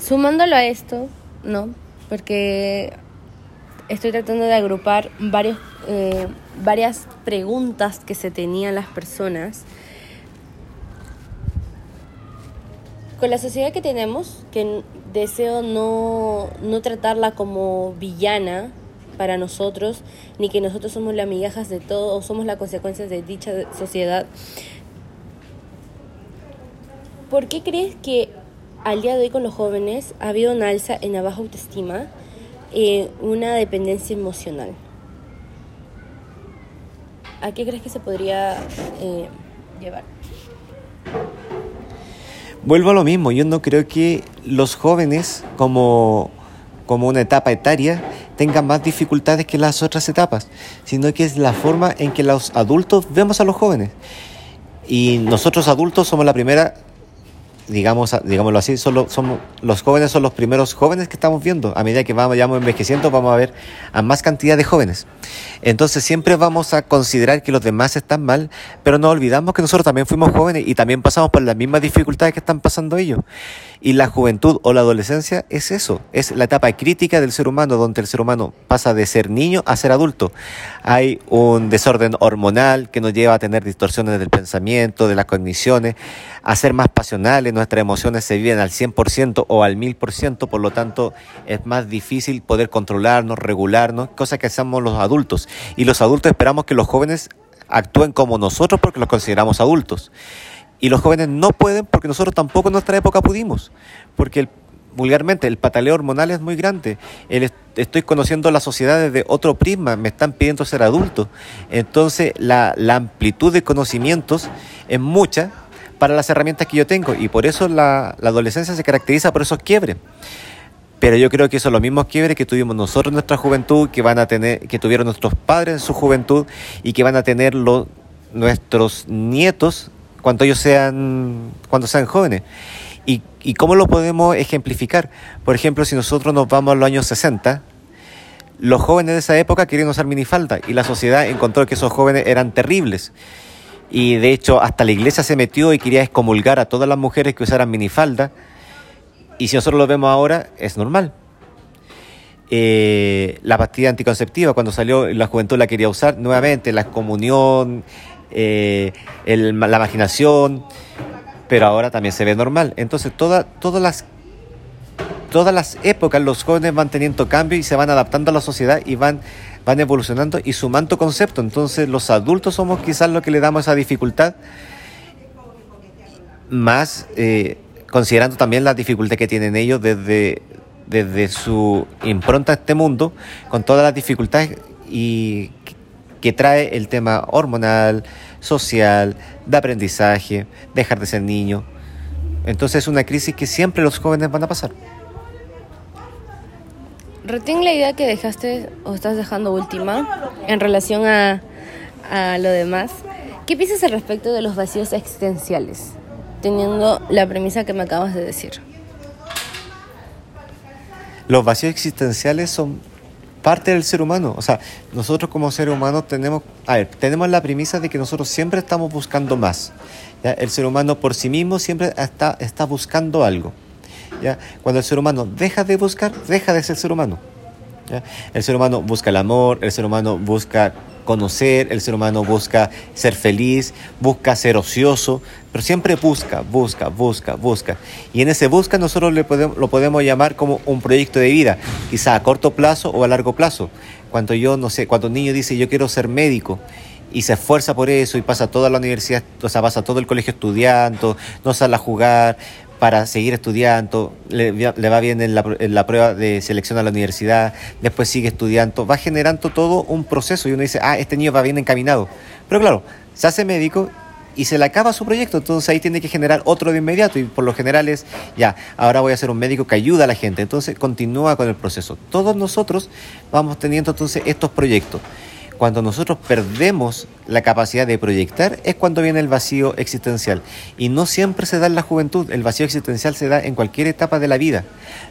Sumándolo a esto, ¿no? Porque estoy tratando de agrupar varios, eh, varias preguntas que se tenían las personas con la sociedad que tenemos, que deseo no, no tratarla como villana para nosotros, ni que nosotros somos las migajas de todo o somos las consecuencias de dicha sociedad. ¿Por qué crees que al día de hoy con los jóvenes ha habido una alza en la baja autoestima, y una dependencia emocional? ¿A qué crees que se podría eh, llevar? Vuelvo a lo mismo, yo no creo que los jóvenes como, como una etapa etaria tengan más dificultades que las otras etapas, sino que es la forma en que los adultos vemos a los jóvenes. Y nosotros adultos somos la primera digamos, digámoslo así, solo somos, los jóvenes son los primeros jóvenes que estamos viendo. A medida que vamos, vamos envejeciendo, vamos a ver a más cantidad de jóvenes. Entonces siempre vamos a considerar que los demás están mal, pero no olvidamos que nosotros también fuimos jóvenes y también pasamos por las mismas dificultades que están pasando ellos. Y la juventud o la adolescencia es eso, es la etapa crítica del ser humano, donde el ser humano pasa de ser niño a ser adulto. Hay un desorden hormonal que nos lleva a tener distorsiones del pensamiento, de las cogniciones, a ser más pasionales, nuestras emociones se viven al 100% o al 1000%, por lo tanto es más difícil poder controlarnos, regularnos, cosa que hacemos los adultos. Y los adultos esperamos que los jóvenes actúen como nosotros porque los consideramos adultos. Y los jóvenes no pueden porque nosotros tampoco en nuestra época pudimos. Porque vulgarmente el pataleo hormonal es muy grande. estoy conociendo la sociedad desde otro prisma, me están pidiendo ser adulto. Entonces la, amplitud de conocimientos es mucha para las herramientas que yo tengo y por eso la, la adolescencia se caracteriza por esos quiebres. Pero yo creo que son los mismos quiebres que tuvimos nosotros en nuestra juventud, que van a tener, que tuvieron nuestros padres en su juventud y que van a tener los, nuestros nietos cuando ellos sean, cuando sean jóvenes. ¿Y, ¿Y cómo lo podemos ejemplificar? Por ejemplo, si nosotros nos vamos a los años 60, los jóvenes de esa época querían usar minifalda y la sociedad encontró que esos jóvenes eran terribles. Y de hecho hasta la iglesia se metió y quería excomulgar a todas las mujeres que usaran minifalda. Y si nosotros lo vemos ahora, es normal. Eh, la pastilla anticonceptiva, cuando salió la juventud la quería usar nuevamente, la excomunión, eh, la imaginación, pero ahora también se ve normal. Entonces, todas las, todas las épocas los jóvenes van teniendo cambio y se van adaptando a la sociedad y van, van evolucionando y sumando conceptos. Entonces, los adultos somos quizás los que le damos esa dificultad, más eh, considerando también la dificultad que tienen ellos desde, desde su impronta a este mundo, con todas las dificultades y que trae el tema hormonal, social, de aprendizaje, dejar de ser niño. Entonces es una crisis que siempre los jóvenes van a pasar. Retén la idea que dejaste o estás dejando última en relación a, a lo demás. ¿Qué piensas al respecto de los vacíos existenciales? Teniendo la premisa que me acabas de decir. Los vacíos existenciales son parte del ser humano. O sea, nosotros como ser humano tenemos, a ver, tenemos la premisa de que nosotros siempre estamos buscando más. El ser humano por sí mismo siempre está, está buscando algo. ¿ya? Cuando el ser humano deja de buscar, deja de ser ser humano. El ser humano busca el amor, el ser humano busca conocer, el ser humano busca ser feliz, busca ser ocioso, pero siempre busca, busca, busca, busca. Y en ese busca nosotros le podemos, lo podemos llamar como un proyecto de vida, quizá a corto plazo o a largo plazo. Cuando yo, no sé, cuando un niño dice yo quiero ser médico y se esfuerza por eso y pasa toda la universidad, o sea, pasa todo el colegio estudiando, no sale a jugar, para seguir estudiando, le, va bien en la, prueba de selección a la universidad, después sigue estudiando, va generando todo un proceso y uno dice, ah, este niño va bien encaminado. Pero claro, se hace médico y se le acaba su proyecto, entonces ahí tiene que generar otro de inmediato y por lo general es, ya, ahora voy a ser un médico que ayuda a la gente, entonces continúa con el proceso. Todos nosotros vamos teniendo entonces estos proyectos. Cuando nosotros perdemos la capacidad de proyectar es cuando viene el vacío existencial. Y no siempre se da en la juventud, el vacío existencial se da en cualquier etapa de la vida.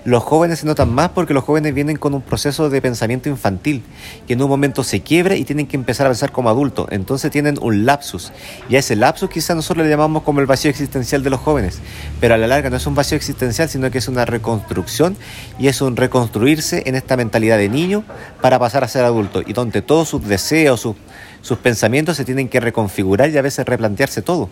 Los jóvenes se notan más porque los jóvenes vienen con un proceso de pensamiento infantil, que en un momento se quiebra y tienen que empezar a pensar como adultos. Entonces tienen un lapsus. Y a ese lapsus quizás nosotros le llamamos como el vacío existencial de los jóvenes. Pero a la larga no es un vacío existencial, sino que es una reconstrucción y es un reconstruirse en esta mentalidad de niño para pasar a ser adulto. Y donde todos sus sus sus pensamientos se tienen que reconfigurar y a veces replantearse todo.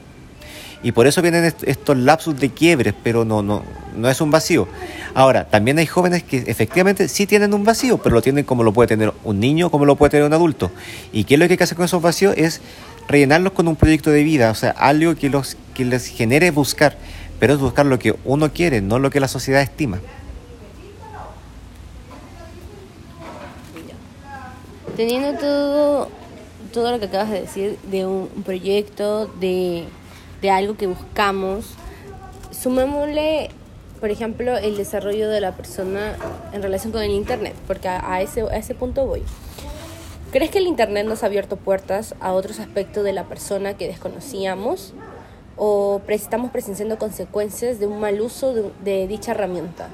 Y por eso vienen estos lapsus de quiebres, pero no, no, no es un vacío. Ahora, también hay jóvenes que efectivamente sí tienen un vacío, pero lo tienen como lo puede tener un niño, como lo puede tener un adulto. ¿Y qué es lo que hay que hacer con esos vacíos? Es rellenarlos con un proyecto de vida, o sea, algo que, los, que les genere buscar, pero es buscar lo que uno quiere, no lo que la sociedad estima. Teniendo todo todo lo que acabas de decir de un, proyecto, de, algo que buscamos, sumémosle, por ejemplo, el desarrollo de la persona en relación con el Internet, porque a, ese, a ese punto voy. ¿Crees que el Internet nos ha abierto puertas a otros aspectos de la persona que desconocíamos? ¿O estamos presenciando consecuencias de un mal uso de, de dicha herramienta?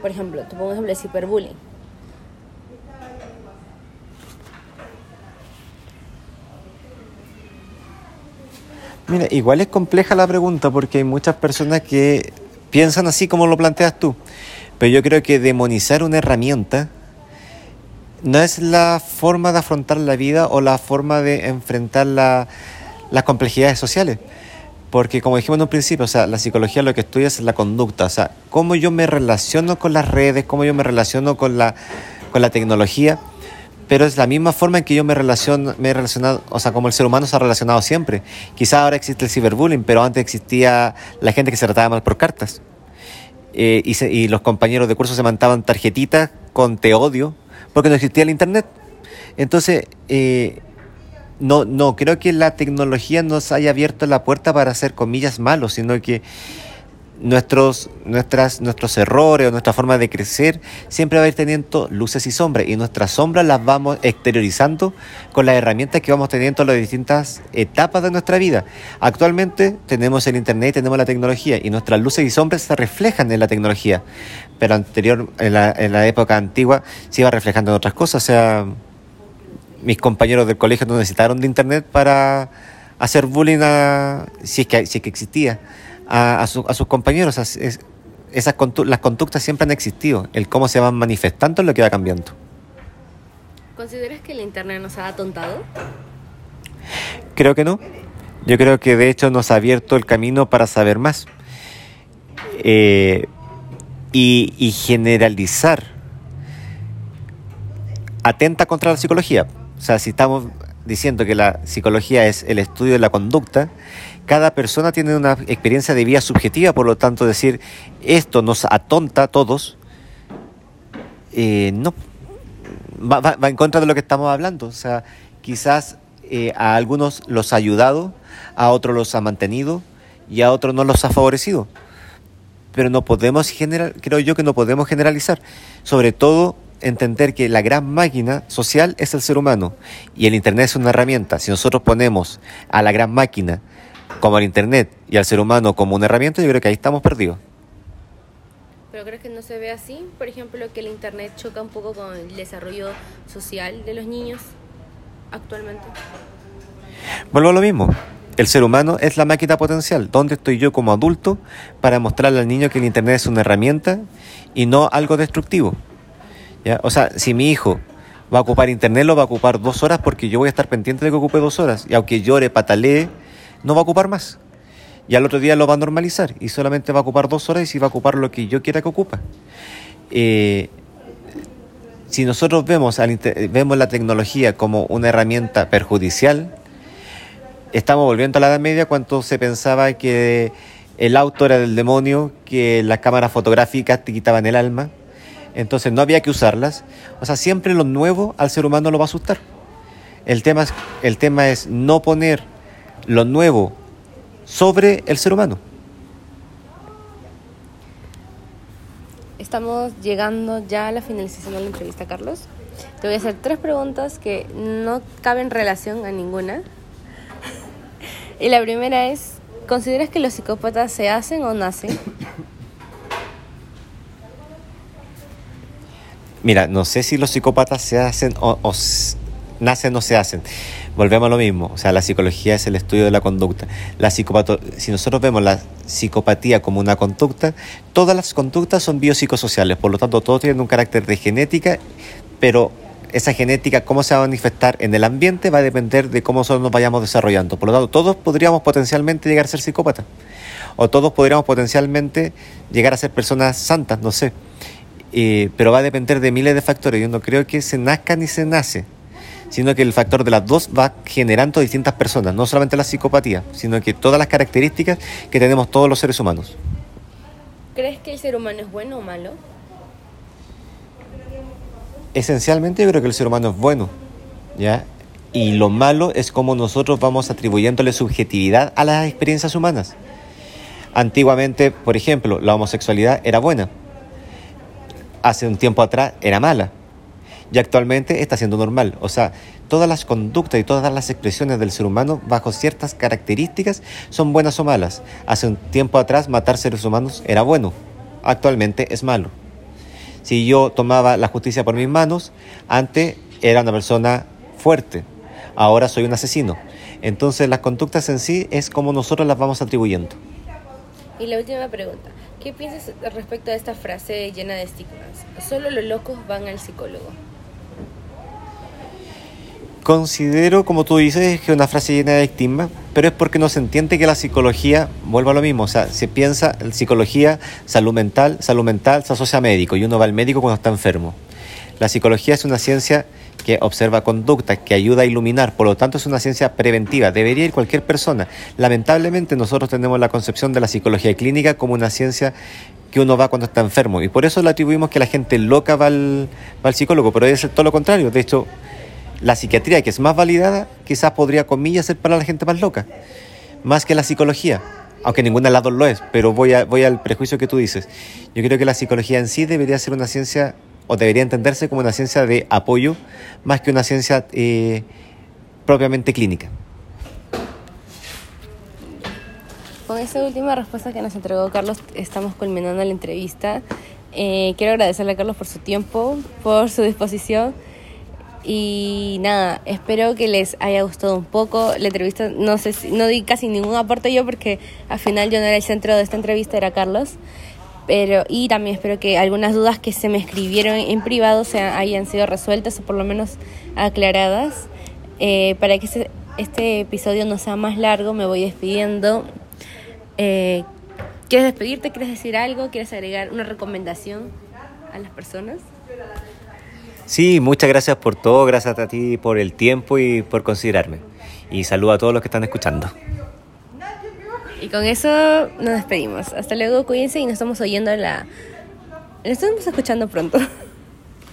Por ejemplo, te pongo ejemplo de ciberbullying Mira, igual es compleja la pregunta porque hay muchas personas que piensan así como lo planteas tú, pero yo creo que demonizar una herramienta no es la forma de afrontar la vida o la forma de enfrentar las complejidades sociales. Porque como dijimos en un principio, o sea, la psicología lo que estudia es la conducta, o sea, cómo yo me relaciono con las redes, cómo yo me relaciono con la, con la tecnología pero es la misma forma en que yo me relaciono, me he relacionado, o sea, como el ser humano se ha relacionado siempre. Quizá ahora existe el ciberbullying, pero antes existía la gente que se trataba mal por cartas. Eh, y, los compañeros de curso se mandaban tarjetitas con te odio, porque no existía el internet. Entonces, eh, no, no creo que la tecnología nos haya abierto la puerta para hacer comillas malos, sino que nuestros, nuestras, nuestros errores o nuestra forma de crecer siempre va a ir teniendo luces y sombras y nuestras sombras las vamos exteriorizando con las herramientas que vamos teniendo en las distintas etapas de nuestra vida. Actualmente tenemos el internet, tenemos la tecnología y nuestras luces y sombras se reflejan en la tecnología, pero anterior, en la, en la época antigua, se iba reflejando en otras cosas, o sea, mis compañeros del colegio no necesitaron de internet para hacer bullying si, es que, si es que existía a, sus compañeros. esas las conductas siempre han existido. El cómo se van manifestando es lo que va cambiando. ¿Consideras que el Internet nos ha atontado? Creo que no. Yo creo que de hecho nos ha abierto el camino para saber más. Eh, y, y generalizar atenta contra la psicología. O sea, si estamos diciendo que la psicología es el estudio de la conducta, cada persona tiene una experiencia de vida subjetiva, por lo tanto decir esto nos atonta a todos, eh, no, va, en contra de lo que estamos hablando. O sea, quizás eh, a algunos los ha ayudado, a otros los ha mantenido y a otros no los ha favorecido. Pero no podemos general, creo yo que no podemos generalizar, sobre todo entender que la gran máquina social es el ser humano y el Internet es una herramienta. Si nosotros ponemos a la gran máquina como al Internet y al ser humano como una herramienta, yo creo que ahí estamos perdidos. ¿Pero crees que no se ve así? Por ejemplo, que el Internet choca un poco con el desarrollo social de los niños actualmente. Vuelvo a lo mismo. El ser humano es la máquina potencial. ¿Dónde estoy yo como adulto para mostrarle al niño que el Internet es una herramienta y no algo destructivo? O sea, si mi hijo va a ocupar internet, lo va a ocupar dos horas porque yo voy a estar pendiente de que ocupe dos horas. Y aunque llore, patalee, no va a ocupar más. Y al otro día lo va a normalizar y solamente va a ocupar dos horas y va a ocupar lo que yo quiera que ocupa. Eh, si nosotros vemos, vemos la tecnología como una herramienta perjudicial, estamos volviendo a la Edad Media cuando se pensaba que el auto era del demonio, que las cámaras fotográficas te quitaban el alma, entonces no había que usarlas. O sea, siempre lo nuevo al ser humano lo va a asustar. El tema el tema es no poner lo nuevo sobre el ser humano. Estamos llegando ya a la finalización de la entrevista, Carlos. Te voy a hacer tres preguntas que no caben relación a ninguna. y la primera es, ¿consideras que los psicópatas se hacen o nacen? Mira, no sé si los psicópatas se hacen o, o nacen o se hacen. Volvemos a lo mismo, o sea, la psicología es el estudio de la conducta. La psicopato si nosotros vemos la psicopatía como una conducta, todas las conductas son biopsicosociales, por lo tanto, todos tienen un carácter de genética, pero esa genética, cómo se va a manifestar en el ambiente, va a depender de cómo nosotros nos vayamos desarrollando. Por lo tanto, todos podríamos potencialmente llegar a ser psicópatas, o todos podríamos potencialmente llegar a ser personas santas, no sé. Eh, pero va a depender de miles de factores. Yo no creo que se nazca ni se nace sino que el factor de las dos va generando distintas personas, no solamente la psicopatía, sino que todas las características que tenemos todos los seres humanos. ¿Crees que el ser humano es bueno o malo? Esencialmente yo creo que el ser humano es bueno, ¿ya? Y lo malo es como nosotros vamos atribuyéndole subjetividad a las experiencias humanas. Antiguamente, por ejemplo, la homosexualidad era buena. Hace un tiempo atrás era mala y actualmente está siendo normal. O sea, todas las conductas y todas las expresiones del ser humano bajo ciertas características son buenas o malas. Hace un tiempo atrás matar seres humanos era bueno, actualmente es malo. Si yo tomaba la justicia por mis manos, antes era una persona fuerte, ahora soy un asesino. Entonces las conductas en sí es como nosotros las vamos atribuyendo. Y la última pregunta, ¿qué piensas respecto a esta frase llena de estigmas? Solo los locos van al psicólogo. Considero, como tú dices, que una frase llena de estigma, pero es porque no se entiende que la psicología, vuelva a lo mismo, o sea, se piensa en psicología, salud mental, salud mental se asocia a médico y uno va al médico cuando está enfermo. La psicología es una ciencia que observa conductas, que ayuda a iluminar, por lo tanto es una ciencia preventiva, debería ir cualquier persona. Lamentablemente nosotros tenemos la concepción de la psicología clínica como una ciencia que uno va cuando está enfermo y por eso le atribuimos que la gente loca al, va al psicólogo, pero es todo lo contrario, de hecho la psiquiatría, que es más validada, quizás podría, comillas, ser para la gente más loca, más que la psicología, aunque ninguna de las dos lo es, pero voy, a, voy al prejuicio que tú dices. Yo creo que la psicología en sí debería ser una ciencia, o debería entenderse como una ciencia de apoyo, más que una ciencia eh, propiamente clínica. Con esa última respuesta que nos entregó Carlos, estamos culminando la entrevista. Eh, quiero agradecerle a Carlos por su tiempo, por su disposición y nada, espero que les haya gustado un poco la entrevista. No sé si, no di casi ningún aporte yo porque al final yo no era el centro de esta entrevista, era Carlos. Pero, y también espero que algunas dudas que se me escribieron en privado se hayan sido resueltas o por lo menos aclaradas. Eh, para que este, este, episodio no sea más largo, me voy despidiendo. Eh, ¿Quieres despedirte? ¿Quieres decir algo? ¿Quieres agregar una recomendación a las personas? Sí, muchas gracias por todo, gracias a ti por el tiempo y por considerarme. Y saludo a todos los que están escuchando. Y con eso nos despedimos. Hasta luego, cuídense y nos estamos oyendo la... Nos estamos escuchando pronto.